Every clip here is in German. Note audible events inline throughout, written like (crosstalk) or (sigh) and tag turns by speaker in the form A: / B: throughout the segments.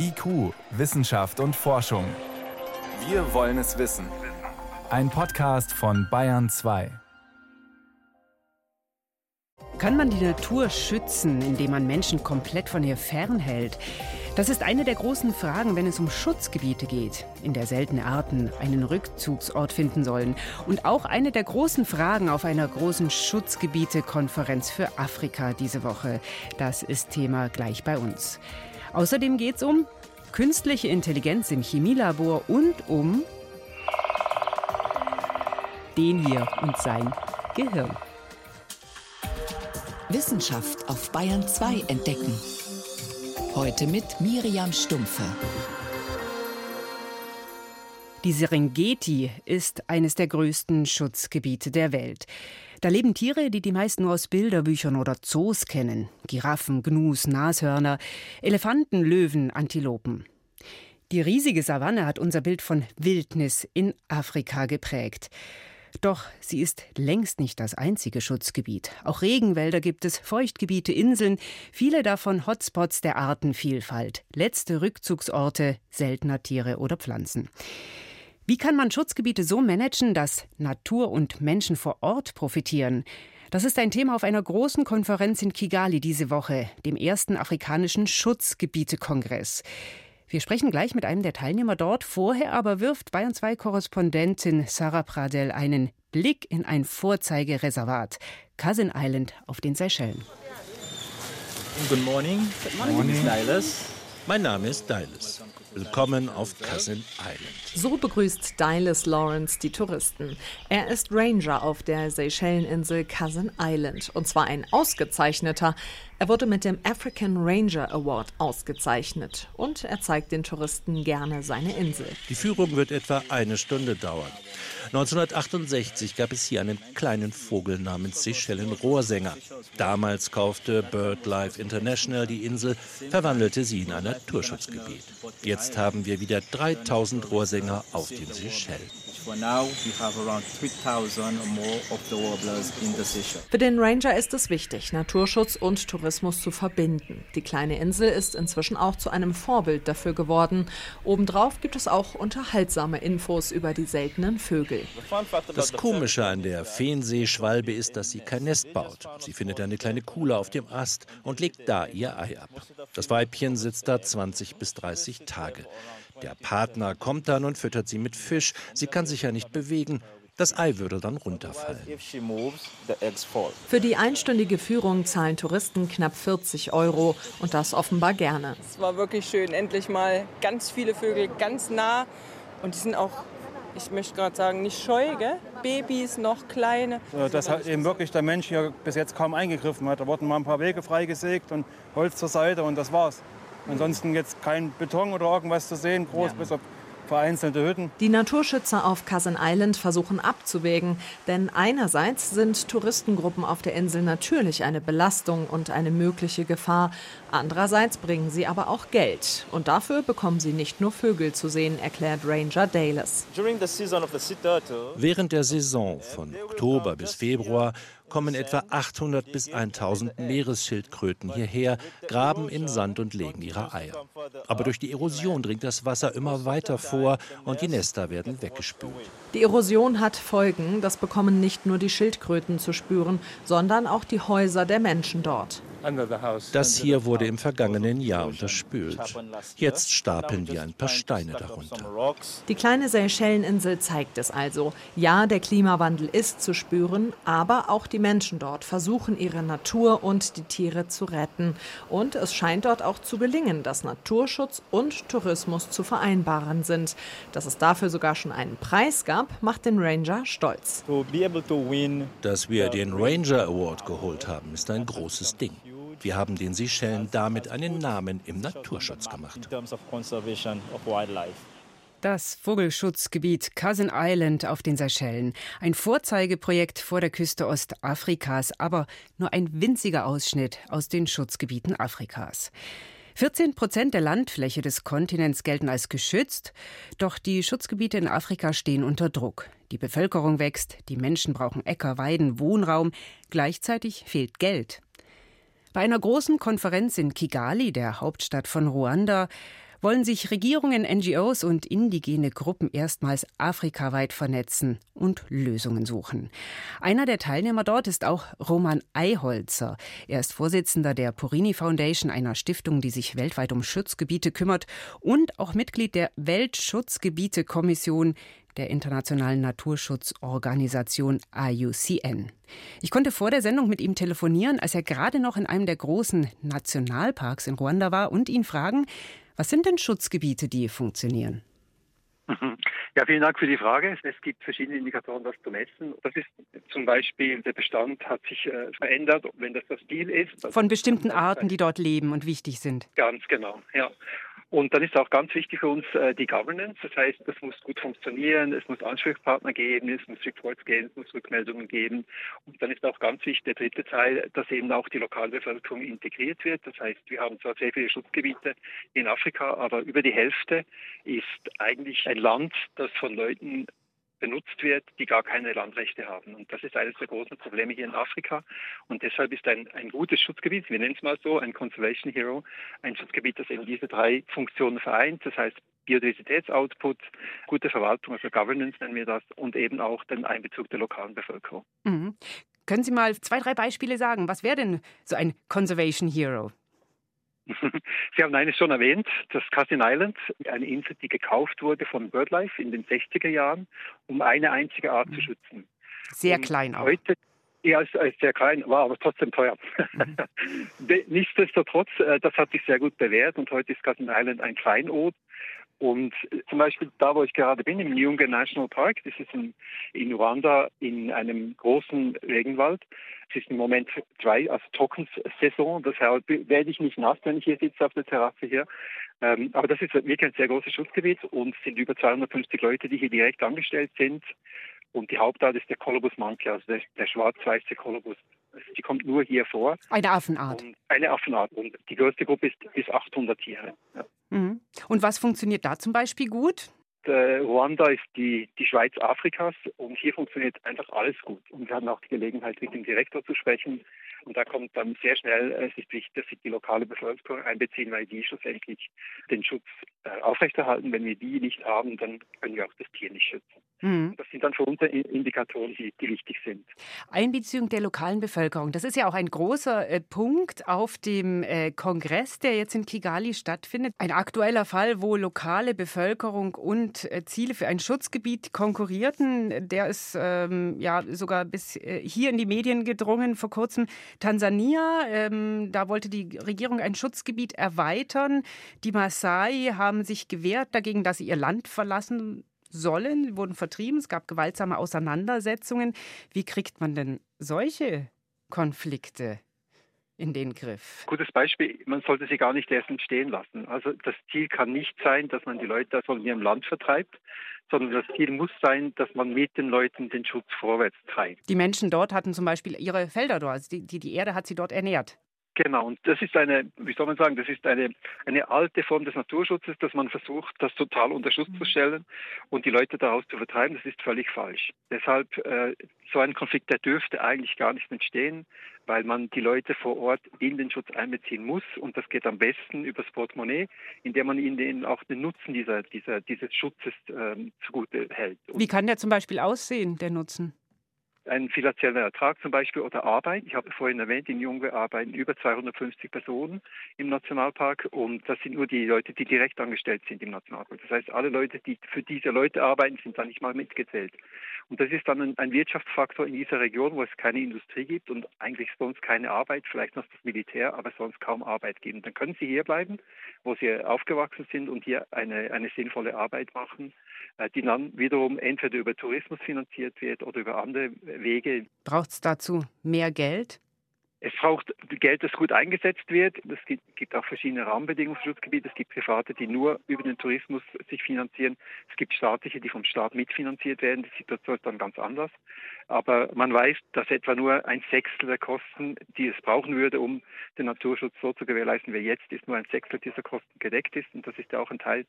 A: IQ, Wissenschaft und Forschung. Wir wollen es wissen. Ein Podcast von Bayern 2.
B: Kann man die Natur schützen, indem man Menschen komplett von ihr fernhält? Das ist eine der großen Fragen, wenn es um Schutzgebiete geht, in der seltene Arten einen Rückzugsort finden sollen. Und auch eine der großen Fragen auf einer großen Schutzgebiete-Konferenz für Afrika diese Woche. Das ist Thema gleich bei uns. Außerdem geht es um künstliche Intelligenz im Chemielabor und um den hier und sein Gehirn.
C: Wissenschaft auf Bayern 2 entdecken. Heute mit Miriam Stumpfe.
B: Die Serengeti ist eines der größten Schutzgebiete der Welt. Da leben Tiere, die die meisten nur aus Bilderbüchern oder Zoos kennen. Giraffen, Gnus, Nashörner, Elefanten, Löwen, Antilopen. Die riesige Savanne hat unser Bild von Wildnis in Afrika geprägt. Doch sie ist längst nicht das einzige Schutzgebiet. Auch Regenwälder gibt es, Feuchtgebiete, Inseln, viele davon Hotspots der Artenvielfalt, letzte Rückzugsorte seltener Tiere oder Pflanzen. Wie kann man Schutzgebiete so managen, dass Natur und Menschen vor Ort profitieren? Das ist ein Thema auf einer großen Konferenz in Kigali diese Woche, dem ersten afrikanischen Schutzgebietekongress. Wir sprechen gleich mit einem der Teilnehmer dort. Vorher aber wirft Bayern 2 Korrespondentin Sarah Pradel einen Blick in ein Vorzeigereservat, Cousin Island auf den Seychellen.
D: Good morning. Good morning. Mein Name ist Dylas. Willkommen auf Cousin Island.
E: So begrüßt Dylas Lawrence die Touristen. Er ist Ranger auf der Seychelleninsel Cousin Island und zwar ein ausgezeichneter. Er wurde mit dem African Ranger Award ausgezeichnet und er zeigt den Touristen gerne seine Insel.
D: Die Führung wird etwa eine Stunde dauern. 1968 gab es hier einen kleinen Vogel namens Seychellen-Rohrsänger. Damals kaufte BirdLife International die Insel, verwandelte sie in ein Naturschutzgebiet. Jetzt haben wir wieder 3000 Rohrsänger auf den Seychellen.
E: Für den Ranger ist es wichtig, Naturschutz und Tourismus zu verbinden. Die kleine Insel ist inzwischen auch zu einem Vorbild dafür geworden. Obendrauf gibt es auch unterhaltsame Infos über die seltenen Vögel.
D: Das Komische an der Feenseeschwalbe ist, dass sie kein Nest baut. Sie findet eine kleine Kuhle auf dem Ast und legt da ihr Ei ab. Das Weibchen sitzt da 20 bis 30 Tage. Der Partner kommt dann und füttert sie mit Fisch. Sie kann sich ja nicht bewegen. Das Ei würde dann runterfallen.
E: Für die einstündige Führung zahlen Touristen knapp 40 Euro und das offenbar gerne.
F: Es war wirklich schön. Endlich mal ganz viele Vögel ganz nah und die sind auch ich möchte gerade sagen, nicht scheu, gell? Babys, noch kleine.
G: Dass halt eben wirklich der Mensch hier bis jetzt kaum eingegriffen hat. Da wurden mal ein paar Wege freigesägt und Holz zur Seite und das war's. Ansonsten jetzt kein Beton oder irgendwas zu sehen, groß ja. bis auf vereinzelte Hütten.
E: Die Naturschützer auf Cousin Island versuchen abzuwägen, denn einerseits sind Touristengruppen auf der Insel natürlich eine Belastung und eine mögliche Gefahr, andererseits bringen sie aber auch Geld und dafür bekommen sie nicht nur Vögel zu sehen, erklärt Ranger Dalis.
D: Während der Saison von Oktober bis Februar kommen etwa 800 bis 1000 Meeresschildkröten hierher, graben in Sand und legen ihre Eier. Aber durch die Erosion dringt das Wasser immer weiter vor und die Nester werden weggespült.
E: Die Erosion hat Folgen, das bekommen nicht nur die Schildkröten zu spüren, sondern auch die Häuser der Menschen dort.
D: Das hier wurde im vergangenen Jahr unterspült. Jetzt stapeln wir ein paar Steine darunter.
E: Die kleine Seychelleninsel zeigt es also. Ja, der Klimawandel ist zu spüren, aber auch die Menschen dort versuchen ihre Natur und die Tiere zu retten. Und es scheint dort auch zu gelingen, dass Naturschutz und Tourismus zu vereinbaren sind. Dass es dafür sogar schon einen Preis gab, macht den Ranger stolz.
D: Dass wir den Ranger Award geholt haben, ist ein großes Ding. Wir haben den Seychellen damit einen Namen im Naturschutz gemacht.
B: Das Vogelschutzgebiet Cousin Island auf den Seychellen. Ein Vorzeigeprojekt vor der Küste Ostafrikas, aber nur ein winziger Ausschnitt aus den Schutzgebieten Afrikas. 14 Prozent der Landfläche des Kontinents gelten als geschützt, doch die Schutzgebiete in Afrika stehen unter Druck. Die Bevölkerung wächst, die Menschen brauchen Äcker, Weiden, Wohnraum, gleichzeitig fehlt Geld. Bei einer großen Konferenz in Kigali, der Hauptstadt von Ruanda, wollen sich Regierungen, NGOs und indigene Gruppen erstmals afrikaweit vernetzen und Lösungen suchen. Einer der Teilnehmer dort ist auch Roman Eiholzer. Er ist Vorsitzender der Porini Foundation, einer Stiftung, die sich weltweit um Schutzgebiete kümmert und auch Mitglied der Weltschutzgebiete-Kommission, der Internationalen Naturschutzorganisation IUCN. Ich konnte vor der Sendung mit ihm telefonieren, als er gerade noch in einem der großen Nationalparks in Ruanda war und ihn fragen, was sind denn Schutzgebiete, die funktionieren? (laughs)
H: Ja, vielen Dank für die Frage. Es gibt verschiedene Indikatoren, das zu messen. Das ist zum Beispiel, der Bestand hat sich äh, verändert, wenn das das Ziel ist.
B: Von bestimmten Arten, die dort leben und wichtig sind.
H: Ganz genau, ja. Und dann ist auch ganz wichtig für uns äh, die Governance. Das heißt, das muss gut funktionieren, es muss Ansprechpartner geben, es muss Reports geben, es muss Rückmeldungen geben. Und dann ist auch ganz wichtig der dritte Teil, dass eben auch die Lokalbevölkerung integriert wird. Das heißt, wir haben zwar sehr viele Schutzgebiete in Afrika, aber über die Hälfte ist eigentlich ein Land, das von Leuten benutzt wird, die gar keine Landrechte haben. Und das ist eines der großen Probleme hier in Afrika. Und deshalb ist ein, ein gutes Schutzgebiet, wir nennen es mal so, ein Conservation Hero, ein Schutzgebiet, das eben diese drei Funktionen vereint. Das heißt Biodiversitätsoutput, gute Verwaltung, also Governance nennen wir das, und eben auch den Einbezug der lokalen Bevölkerung.
B: Mhm. Können Sie mal zwei, drei Beispiele sagen? Was wäre denn so ein Conservation Hero? (laughs)
H: Sie haben eines schon erwähnt, das Cousin Island, eine Insel, die gekauft wurde von BirdLife in den 60er Jahren, um eine einzige Art mhm. zu schützen.
B: Sehr Und klein auch.
H: Heute, ja, ist, ist sehr klein, war aber trotzdem teuer. Mhm. (laughs) Nichtsdestotrotz, äh, das hat sich sehr gut bewährt und heute ist Cousin Island ein Kleinod. Und äh, zum Beispiel da, wo ich gerade bin, im Nyunge National Park, das ist in, in Ruanda in einem großen Regenwald, es ist im Moment zwei, also Trockensaison, deshalb werde ich nicht nass, wenn ich hier sitze auf der Terrasse hier. Ähm, aber das ist wirklich ein sehr großes Schutzgebiet und es sind über 250 Leute, die hier direkt angestellt sind. Und die Hauptart ist der Kolobus monkey, also der, der schwarz-weiße Kolobus. Die kommt nur hier vor.
B: Eine Affenart.
H: Und eine Affenart. Und die größte Gruppe ist bis 800 Tiere. Ja.
B: Mhm. Und was funktioniert da zum Beispiel gut?
H: Ruanda ist die, die Schweiz Afrikas und hier funktioniert einfach alles gut. Und wir hatten auch die Gelegenheit, mit dem Direktor zu sprechen. Und da kommt dann sehr schnell, äh, es ist wichtig, dass wir die lokale Bevölkerung einbeziehen, weil die schlussendlich den Schutz äh, aufrechterhalten. Wenn wir die nicht haben, dann können wir auch das Tier nicht schützen. Mhm. Das sind dann für uns Indikatoren, die, die, wichtig sind.
B: Einbeziehung der lokalen Bevölkerung, das ist ja auch ein großer äh, Punkt auf dem äh, Kongress, der jetzt in Kigali stattfindet. Ein aktueller Fall, wo lokale Bevölkerung und äh, Ziele für ein Schutzgebiet konkurrierten. Der ist ähm, ja sogar bis hier in die Medien gedrungen vor kurzem. Tansania, ähm, da wollte die Regierung ein Schutzgebiet erweitern. Die Maasai haben sich gewehrt dagegen, dass sie ihr Land verlassen sollen, wurden vertrieben, es gab gewaltsame Auseinandersetzungen. Wie kriegt man denn solche Konflikte in den Griff?
H: Gutes Beispiel, man sollte sie gar nicht erst entstehen lassen. Also das Ziel kann nicht sein, dass man die Leute von ihrem Land vertreibt, sondern das Ziel muss sein, dass man mit den Leuten den Schutz vorwärts treibt.
B: Die Menschen dort hatten zum Beispiel ihre Felder dort, also die, die, die Erde hat sie dort ernährt.
H: Genau, und das ist eine, wie soll man sagen, das ist eine, eine alte Form des Naturschutzes, dass man versucht, das total unter Schutz zu stellen und die Leute daraus zu vertreiben. Das ist völlig falsch. Deshalb, äh, so ein Konflikt, der dürfte eigentlich gar nicht entstehen, weil man die Leute vor Ort in den Schutz einbeziehen muss und das geht am besten übers Portemonnaie, indem man ihnen auch den Nutzen dieser, dieser, dieses Schutzes ähm, zugute hält.
B: Und Wie kann der zum Beispiel aussehen, der Nutzen?
H: Einen finanziellen Ertrag zum Beispiel oder Arbeit. Ich habe vorhin erwähnt, in Junge arbeiten über 250 Personen im Nationalpark und das sind nur die Leute, die direkt angestellt sind im Nationalpark. Das heißt, alle Leute, die für diese Leute arbeiten, sind da nicht mal mitgezählt. Und das ist dann ein, ein Wirtschaftsfaktor in dieser Region, wo es keine Industrie gibt und eigentlich sonst keine Arbeit, vielleicht noch das Militär, aber sonst kaum Arbeit. Und dann können sie hier bleiben, wo sie aufgewachsen sind und hier eine, eine sinnvolle Arbeit machen, äh, die dann wiederum entweder über Tourismus finanziert wird oder über andere Wege.
B: Braucht es dazu mehr Geld?
H: Es braucht Geld, das gut eingesetzt wird. Es gibt, auch verschiedene Rahmenbedingungen für Schutzgebiete. Es gibt Private, die nur über den Tourismus sich finanzieren. Es gibt staatliche, die vom Staat mitfinanziert werden. Die Situation ist dann ganz anders. Aber man weiß, dass etwa nur ein Sechstel der Kosten, die es brauchen würde, um den Naturschutz so zu gewährleisten wie jetzt, ist nur ein Sechstel dieser Kosten gedeckt ist. Und das ist ja auch ein Teil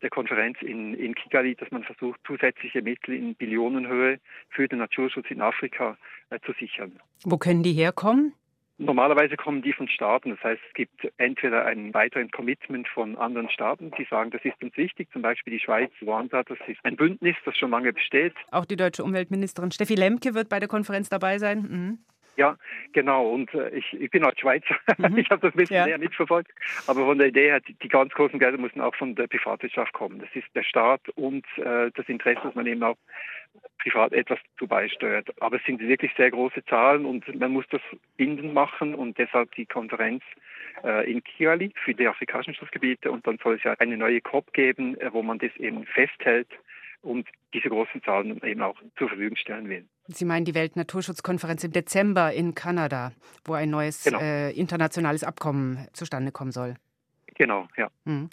H: der Konferenz in, in Kigali, dass man versucht, zusätzliche Mittel in Billionenhöhe für den Naturschutz in Afrika äh, zu sichern.
B: Wo können die herkommen?
H: Normalerweise kommen die von Staaten. Das heißt, es gibt entweder ein weiteren Commitment von anderen Staaten, die sagen, das ist uns wichtig. Zum Beispiel die Schweiz, Ruanda, das ist ein Bündnis, das schon lange besteht.
B: Auch die deutsche Umweltministerin Steffi Lemke wird bei der Konferenz dabei sein. Mhm.
H: Ja, genau. Und äh, ich, ich bin als Schweizer. (laughs) Mhm. ich habe das ein bisschen ja. näher mitverfolgt. Aber von der Idee her, die, die ganz großen Gelder müssen auch von der Privatwirtschaft kommen. Das ist der Staat und äh, das Interesse, dass man eben auch privat etwas zu beisteuert. Aber es sind wirklich sehr große Zahlen und man muss das bindend machen und deshalb die Konferenz äh, in Kigali für die afrikanischen Schutzgebiete und dann soll es ja eine neue COP geben, äh, wo man das eben festhält und diese großen Zahlen eben auch zur Verfügung stellen will.
B: Sie meinen die Weltnaturschutzkonferenz im Dezember in Kanada, wo ein neues genau. äh, internationales Abkommen zustande kommen soll.
H: Genau, ja.
B: Hm.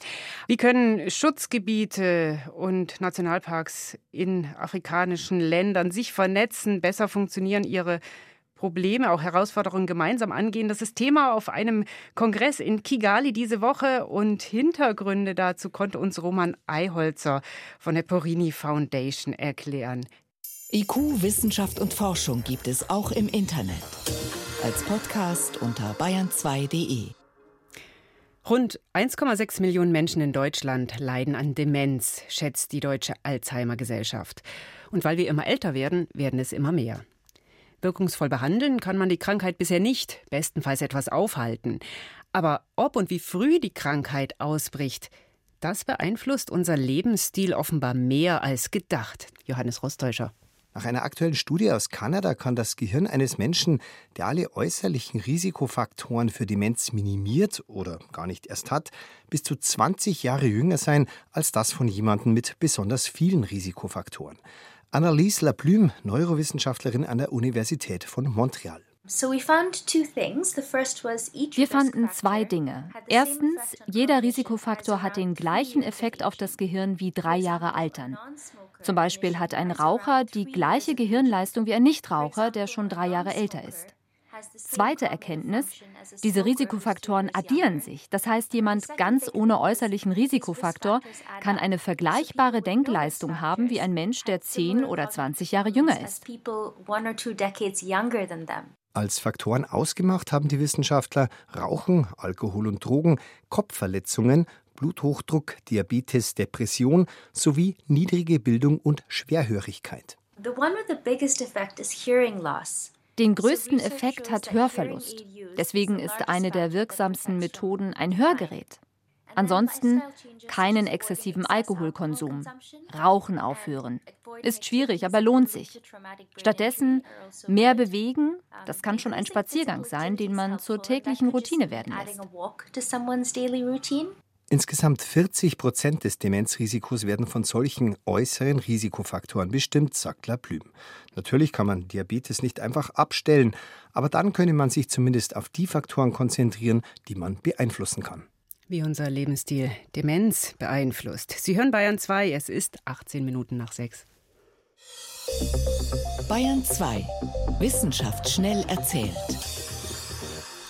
B: Wie können Schutzgebiete und Nationalparks in afrikanischen Ländern sich vernetzen, besser funktionieren, ihre Probleme, auch Herausforderungen gemeinsam angehen. Das ist Thema auf einem Kongress in Kigali diese Woche und Hintergründe dazu konnte uns Roman Eiholzer von der Porini Foundation erklären.
C: IQ, Wissenschaft und Forschung gibt es auch im Internet. Als Podcast unter bayern2.de.
B: Rund 1,6 Millionen Menschen in Deutschland leiden an Demenz, schätzt die Deutsche Alzheimer Gesellschaft. Und weil wir immer älter werden, werden es immer mehr. Wirkungsvoll behandeln kann man die Krankheit bisher nicht, bestenfalls etwas aufhalten. Aber ob und wie früh die Krankheit ausbricht, das beeinflusst unser Lebensstil offenbar mehr als gedacht. Johannes Rostäuscher.
I: Nach einer aktuellen Studie aus Kanada kann das Gehirn eines Menschen, der alle äußerlichen Risikofaktoren für Demenz minimiert oder gar nicht erst hat, bis zu 20 Jahre jünger sein als das von jemandem mit besonders vielen Risikofaktoren. Annalise Laplume, Neurowissenschaftlerin an der Universität von Montreal.
J: Wir fanden zwei Dinge. Erstens, jeder Risikofaktor hat den gleichen Effekt auf das Gehirn wie drei Jahre Altern. Zum Beispiel hat ein Raucher die gleiche Gehirnleistung wie ein Nichtraucher, der schon drei Jahre älter ist. Zweite Erkenntnis, diese Risikofaktoren addieren sich. Das heißt, jemand ganz ohne äußerlichen Risikofaktor kann eine vergleichbare Denkleistung haben wie ein Mensch, der 10 oder 20 Jahre jünger ist.
I: Als Faktoren ausgemacht haben die Wissenschaftler Rauchen, Alkohol und Drogen, Kopfverletzungen, Bluthochdruck, Diabetes, Depression sowie niedrige Bildung und Schwerhörigkeit. The one with the biggest
J: effect is hearing loss. Den größten Effekt hat Hörverlust. Deswegen ist eine der wirksamsten Methoden ein Hörgerät. Ansonsten keinen exzessiven Alkoholkonsum. Rauchen aufhören. Ist schwierig, aber lohnt sich. Stattdessen mehr bewegen. Das kann schon ein Spaziergang sein, den man zur täglichen Routine werden lässt.
I: Insgesamt 40 Prozent des Demenzrisikos werden von solchen äußeren Risikofaktoren bestimmt, sagt Laplüm. Natürlich kann man Diabetes nicht einfach abstellen, aber dann könne man sich zumindest auf die Faktoren konzentrieren, die man beeinflussen kann.
B: Wie unser Lebensstil Demenz beeinflusst. Sie hören Bayern 2, es ist 18 Minuten nach 6.
C: Bayern 2. Wissenschaft schnell erzählt.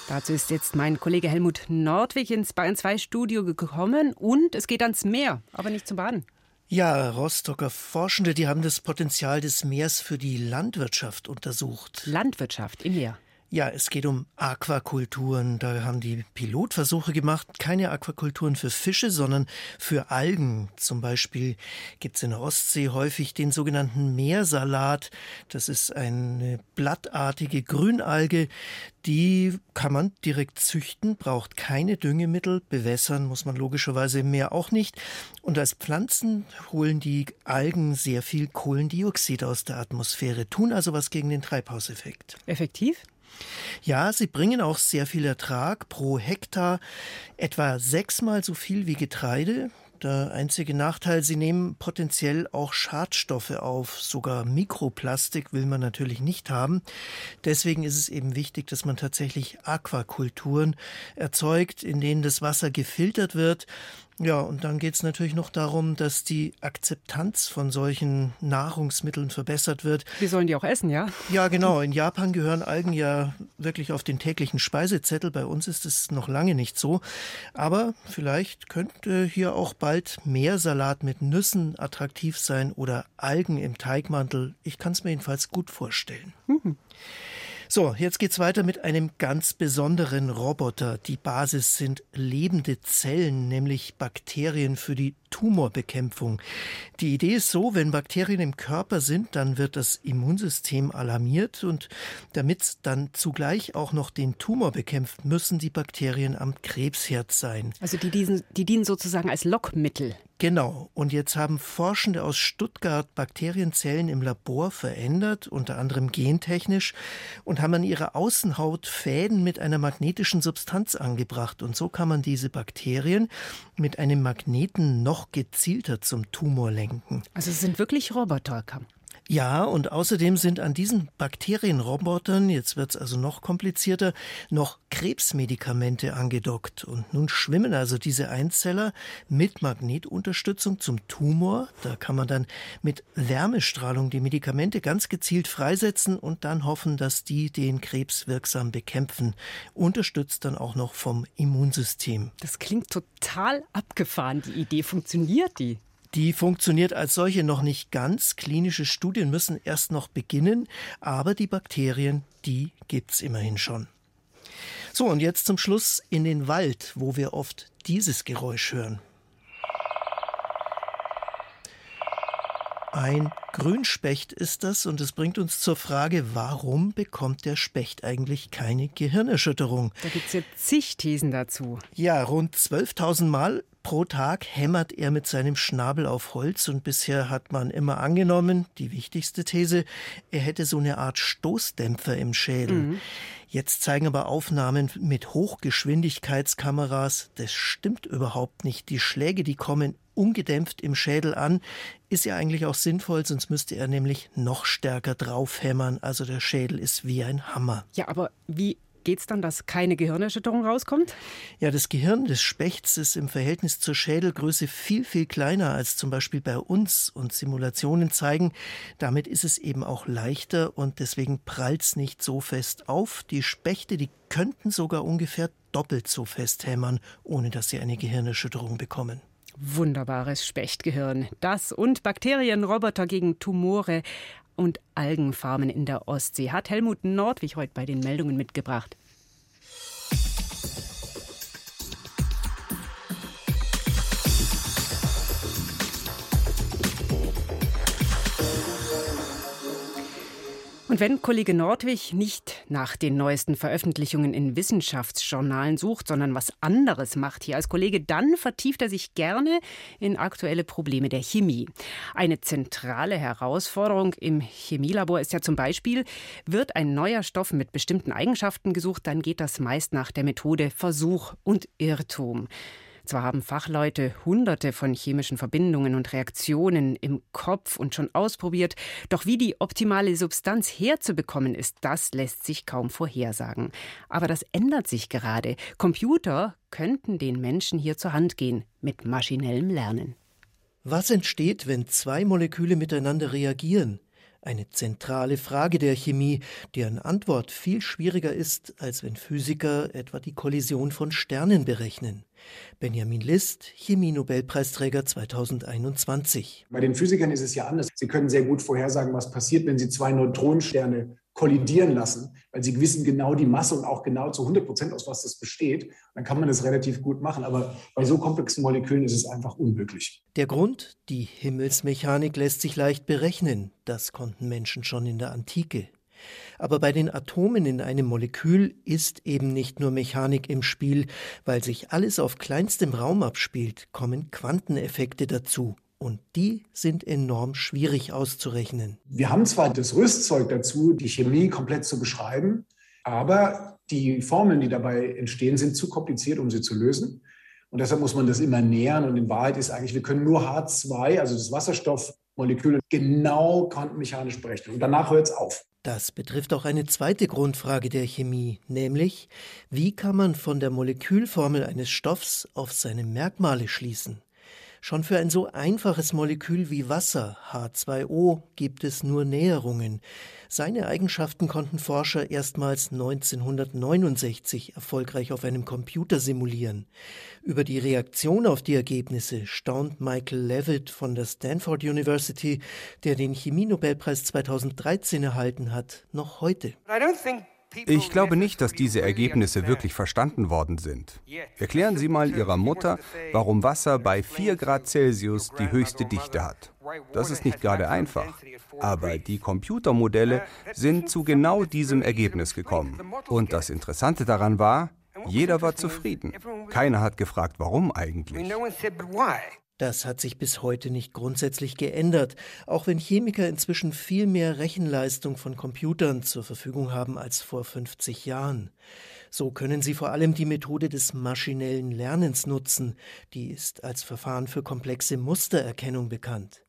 B: Dazu ist jetzt mein Kollege Helmut Nordwig ins Bayern 2 Studio gekommen und es geht ans Meer, aber nicht zum Baden.
K: Ja, Rostocker Forschende, die haben das Potenzial des Meers für die Landwirtschaft untersucht.
B: Landwirtschaft im Meer.
K: Ja, es geht um Aquakulturen. Da haben die Pilotversuche gemacht. Keine Aquakulturen für Fische, sondern für Algen. Zum Beispiel gibt es in der Ostsee häufig den sogenannten Meersalat. Das ist eine blattartige Grünalge. Die kann man direkt züchten, braucht keine Düngemittel. Bewässern muss man logischerweise im Meer auch nicht. Und als Pflanzen holen die Algen sehr viel Kohlendioxid aus der Atmosphäre, tun also was gegen den Treibhauseffekt.
B: Effektiv?
K: Ja, sie bringen auch sehr viel Ertrag pro Hektar, etwa sechsmal so viel wie Getreide. Der einzige Nachteil, sie nehmen potenziell auch Schadstoffe auf. Sogar Mikroplastik will man natürlich nicht haben. Deswegen ist es eben wichtig, dass man tatsächlich Aquakulturen erzeugt, in denen das Wasser gefiltert wird ja, und dann geht es natürlich noch darum, dass die Akzeptanz von solchen Nahrungsmitteln verbessert wird.
B: Wir sollen die auch essen, ja?
K: Ja, genau. In Japan gehören Algen ja wirklich auf den täglichen Speisezettel. Bei uns ist es noch lange nicht so. Aber vielleicht könnte hier auch bald mehr Salat mit Nüssen attraktiv sein oder Algen im Teigmantel. Ich kann es mir jedenfalls gut vorstellen. Mhm. So, jetzt geht's weiter mit einem ganz besonderen Roboter. Die Basis sind lebende Zellen, nämlich Bakterien für die Tumorbekämpfung. Die Idee ist so, wenn Bakterien im Körper sind, dann wird das Immunsystem alarmiert und damit dann zugleich auch noch den Tumor bekämpft, müssen die Bakterien am Krebsherd sein.
B: Also die, dienen, die dienen sozusagen als Lockmittel.
K: Genau. Und jetzt haben Forschende aus Stuttgart Bakterienzellen im Labor verändert, unter anderem gentechnisch, und haben an ihrer Außenhaut Fäden mit einer magnetischen Substanz angebracht. Und so kann man diese Bakterien mit einem Magneten noch gezielter zum Tumor lenken.
B: Also es sind wirklich Roboter.
K: Ja, und außerdem sind an diesen Bakterienrobotern, jetzt wird's also noch komplizierter, noch Krebsmedikamente angedockt. Und nun schwimmen also diese Einzeller mit Magnetunterstützung zum Tumor. Da kann man dann mit Wärmestrahlung die Medikamente ganz gezielt freisetzen und dann hoffen, dass die den Krebs wirksam bekämpfen. Unterstützt dann auch noch vom Immunsystem.
B: Das klingt total abgefahren. Die Idee funktioniert die?
K: Die funktioniert als solche noch nicht ganz. Klinische Studien müssen erst noch beginnen, aber die Bakterien, die gibt's immerhin schon. So, und jetzt zum Schluss in den Wald, wo wir oft dieses Geräusch hören. Ein Grünspecht ist das und es bringt uns zur Frage, warum bekommt der Specht eigentlich keine Gehirnerschütterung?
B: Da gibt es ja zig Thesen dazu.
K: Ja, rund 12.000 Mal Pro Tag hämmert er mit seinem Schnabel auf Holz und bisher hat man immer angenommen, die wichtigste These, er hätte so eine Art Stoßdämpfer im Schädel. Mhm. Jetzt zeigen aber Aufnahmen mit Hochgeschwindigkeitskameras, das stimmt überhaupt nicht. Die Schläge, die kommen ungedämpft im Schädel an, ist ja eigentlich auch sinnvoll, sonst müsste er nämlich noch stärker draufhämmern. Also der Schädel ist wie ein Hammer.
B: Ja, aber wie geht es dann, dass keine Gehirnerschütterung rauskommt?
K: Ja, das Gehirn des Spechts ist im Verhältnis zur Schädelgröße viel, viel kleiner als zum Beispiel bei uns und Simulationen zeigen, damit ist es eben auch leichter und deswegen prallt es nicht so fest auf. Die Spechte, die könnten sogar ungefähr doppelt so fest hämmern, ohne dass sie eine Gehirnerschütterung bekommen.
B: Wunderbares Spechtgehirn. Das und Bakterienroboter gegen Tumore und Algenfarmen in der Ostsee hat Helmut Nordwig heute bei den Meldungen mitgebracht. Und wenn Kollege Nordwig nicht nach den neuesten Veröffentlichungen in Wissenschaftsjournalen sucht, sondern was anderes macht hier als Kollege, dann vertieft er sich gerne in aktuelle Probleme der Chemie. Eine zentrale Herausforderung im Chemielabor ist ja zum Beispiel, wird ein neuer Stoff mit bestimmten Eigenschaften gesucht, dann geht das meist nach der Methode Versuch und Irrtum. Zwar haben Fachleute hunderte von chemischen Verbindungen und Reaktionen im Kopf und schon ausprobiert, doch wie die optimale Substanz herzubekommen ist, das lässt sich kaum vorhersagen. Aber das ändert sich gerade. Computer könnten den Menschen hier zur Hand gehen mit maschinellem Lernen.
K: Was entsteht, wenn zwei Moleküle miteinander reagieren? Eine zentrale Frage der Chemie, deren Antwort viel schwieriger ist, als wenn Physiker etwa die Kollision von Sternen berechnen. Benjamin List, Chemie-Nobelpreisträger 2021.
L: Bei den Physikern ist es ja anders. Sie können sehr gut vorhersagen, was passiert, wenn Sie zwei Neutronensterne kollidieren lassen, weil sie wissen genau die Masse und auch genau zu 100 Prozent aus was das besteht. Dann kann man das relativ gut machen. Aber bei so komplexen Molekülen ist es einfach unmöglich.
K: Der Grund? Die Himmelsmechanik lässt sich leicht berechnen. Das konnten Menschen schon in der Antike. Aber bei den Atomen in einem Molekül ist eben nicht nur Mechanik im Spiel, weil sich alles auf kleinstem Raum abspielt, kommen Quanteneffekte dazu. Und die sind enorm schwierig auszurechnen.
L: Wir haben zwar das Rüstzeug dazu, die Chemie komplett zu beschreiben, aber die Formeln, die dabei entstehen, sind zu kompliziert, um sie zu lösen. Und deshalb muss man das immer nähern. Und in Wahrheit ist eigentlich, wir können nur H2, also das Wasserstoffmolekül, genau quantenmechanisch berechnen. Und danach hört es auf.
K: Das betrifft auch eine zweite Grundfrage der Chemie, nämlich wie kann man von der Molekülformel eines Stoffs auf seine Merkmale schließen? Schon für ein so einfaches Molekül wie Wasser, H2O, gibt es nur Näherungen. Seine Eigenschaften konnten Forscher erstmals 1969 erfolgreich auf einem Computer simulieren. Über die Reaktion auf die Ergebnisse staunt Michael Levitt von der Stanford University, der den Chemienobelpreis 2013 erhalten hat, noch heute. I don't think
M: Ich glaube nicht, dass diese Ergebnisse wirklich verstanden worden sind. Erklären Sie mal Ihrer Mutter, warum Wasser bei 4 Grad Celsius die höchste Dichte hat. Das ist nicht gerade einfach. Aber die Computermodelle sind zu genau diesem Ergebnis gekommen. Und das Interessante daran war, jeder war zufrieden. Keiner hat gefragt, warum eigentlich.
K: Das hat sich bis heute nicht grundsätzlich geändert, auch wenn Chemiker inzwischen viel mehr Rechenleistung von Computern zur Verfügung haben als vor 50 Jahren. So können sie vor allem die Methode des maschinellen Lernens nutzen, die ist als Verfahren für komplexe Mustererkennung bekannt.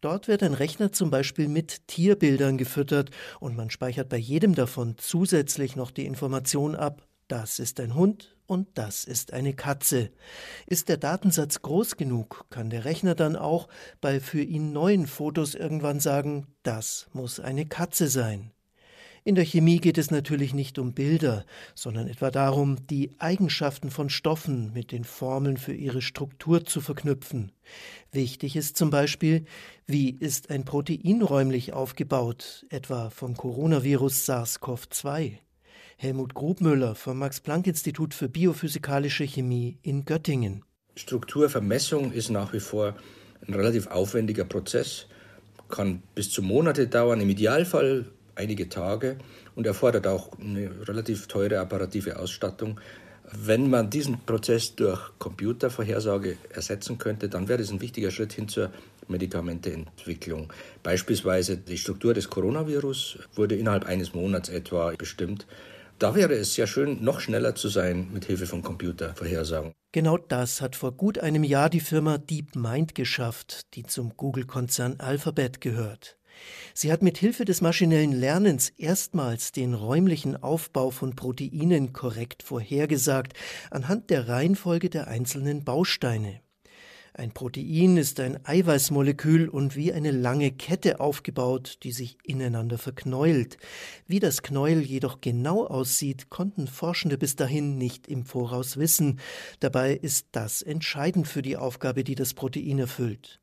K: Dort wird ein Rechner zum Beispiel mit Tierbildern gefüttert und man speichert bei jedem davon zusätzlich noch die Information ab, das ist ein Hund, und das ist eine Katze. Ist der Datensatz groß genug, kann der Rechner dann auch bei für ihn neuen Fotos irgendwann sagen, das muss eine Katze sein. In der Chemie geht es natürlich nicht um Bilder, sondern etwa darum, die Eigenschaften von Stoffen mit den Formeln für ihre Struktur zu verknüpfen. Wichtig ist zum Beispiel, wie ist ein Protein räumlich aufgebaut, etwa vom Coronavirus SARS-CoV-2. Helmut Grubmüller vom Max-Planck-Institut für biophysikalische Chemie in Göttingen.
N: Strukturvermessung ist nach wie vor ein relativ aufwendiger Prozess, kann bis zu Monate dauern, im Idealfall einige Tage und erfordert auch eine relativ teure apparative Ausstattung. Wenn man diesen Prozess durch Computervorhersage ersetzen könnte, dann wäre das ein wichtiger Schritt hin zur Medikamenteentwicklung. Beispielsweise die Struktur des Coronavirus wurde innerhalb eines Monats etwa bestimmt. Da wäre es sehr schön, noch schneller zu sein mit Hilfe von Computervorhersagen.
K: Genau das hat vor gut einem Jahr die Firma DeepMind geschafft, die zum Google-Konzern Alphabet gehört. Sie hat mit Hilfe des maschinellen Lernens erstmals den räumlichen Aufbau von Proteinen korrekt vorhergesagt anhand der Reihenfolge der einzelnen Bausteine. Ein Protein ist ein Eiweißmolekül und wie eine lange Kette aufgebaut, die sich ineinander verknäult. Wie das Knäuel jedoch genau aussieht, konnten Forschende bis dahin nicht im Voraus wissen. Dabei ist das entscheidend für die Aufgabe, die das Protein erfüllt.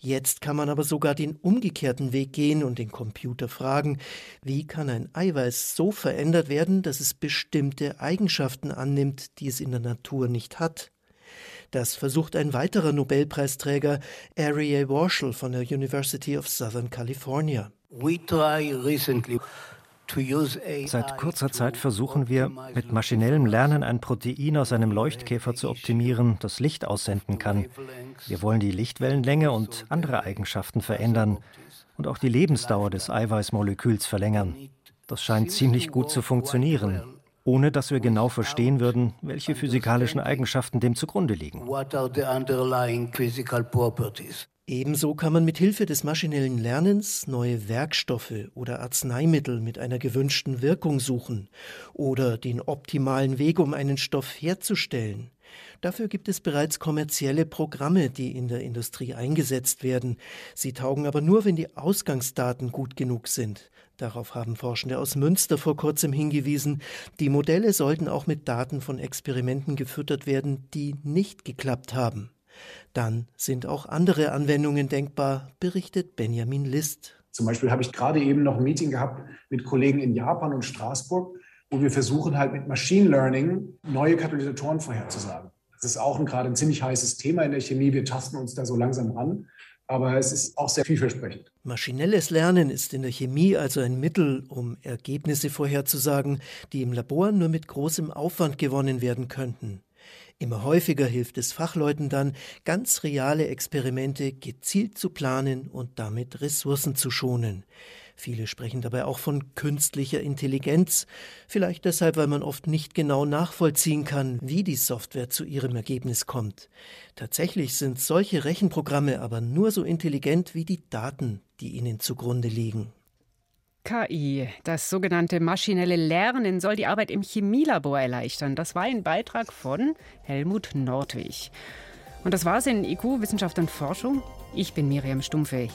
K: Jetzt kann man aber sogar den umgekehrten Weg gehen und den Computer fragen, wie kann ein Eiweiß so verändert werden, dass es bestimmte Eigenschaften annimmt, die es in der Natur nicht hat. Das versucht ein weiterer Nobelpreisträger, Arieh Warshel von der University of Southern California.
O: Seit kurzer Zeit versuchen wir, mit maschinellem Lernen ein Protein aus einem Leuchtkäfer zu optimieren, das Licht aussenden kann. Wir wollen die Lichtwellenlänge und andere Eigenschaften verändern und auch die Lebensdauer des Eiweißmoleküls verlängern. Das scheint ziemlich gut zu funktionieren ohne dass wir genau verstehen würden, welche physikalischen Eigenschaften dem zugrunde liegen.
K: Ebenso kann man mit Hilfe des maschinellen Lernens neue Werkstoffe oder Arzneimittel mit einer gewünschten Wirkung suchen oder den optimalen Weg, um einen Stoff herzustellen. Dafür gibt es bereits kommerzielle Programme, die in der Industrie eingesetzt werden. Sie taugen aber nur, wenn die Ausgangsdaten gut genug sind. Darauf haben Forschende aus Münster vor kurzem hingewiesen. Die Modelle sollten auch mit Daten von Experimenten gefüttert werden, die nicht geklappt haben. Dann sind auch andere Anwendungen denkbar, berichtet Benjamin List.
L: Zum Beispiel habe ich gerade eben noch ein Meeting gehabt mit Kollegen in Japan und Straßburg, wo wir versuchen halt mit Machine Learning neue Katalysatoren vorherzusagen. Das ist auch ein, gerade ein ziemlich heißes Thema in der Chemie. Wir tasten uns da so langsam ran aber es ist auch sehr vielversprechend.
K: Maschinelles Lernen ist in der Chemie also ein Mittel, um Ergebnisse vorherzusagen, die im Labor nur mit großem Aufwand gewonnen werden könnten. Immer häufiger hilft es Fachleuten dann, ganz reale Experimente gezielt zu planen und damit Ressourcen zu schonen. Viele sprechen dabei auch von künstlicher Intelligenz, vielleicht deshalb, weil man oft nicht genau nachvollziehen kann, wie die Software zu ihrem Ergebnis kommt. Tatsächlich sind solche Rechenprogramme aber nur so intelligent wie die Daten, die ihnen zugrunde liegen.
B: KI, das sogenannte maschinelle Lernen, soll die Arbeit im Chemielabor erleichtern. Das war ein Beitrag von Helmut Nordwig. Und das war's in IQ, Wissenschaft und Forschung. Ich bin Miriam Stumpfe.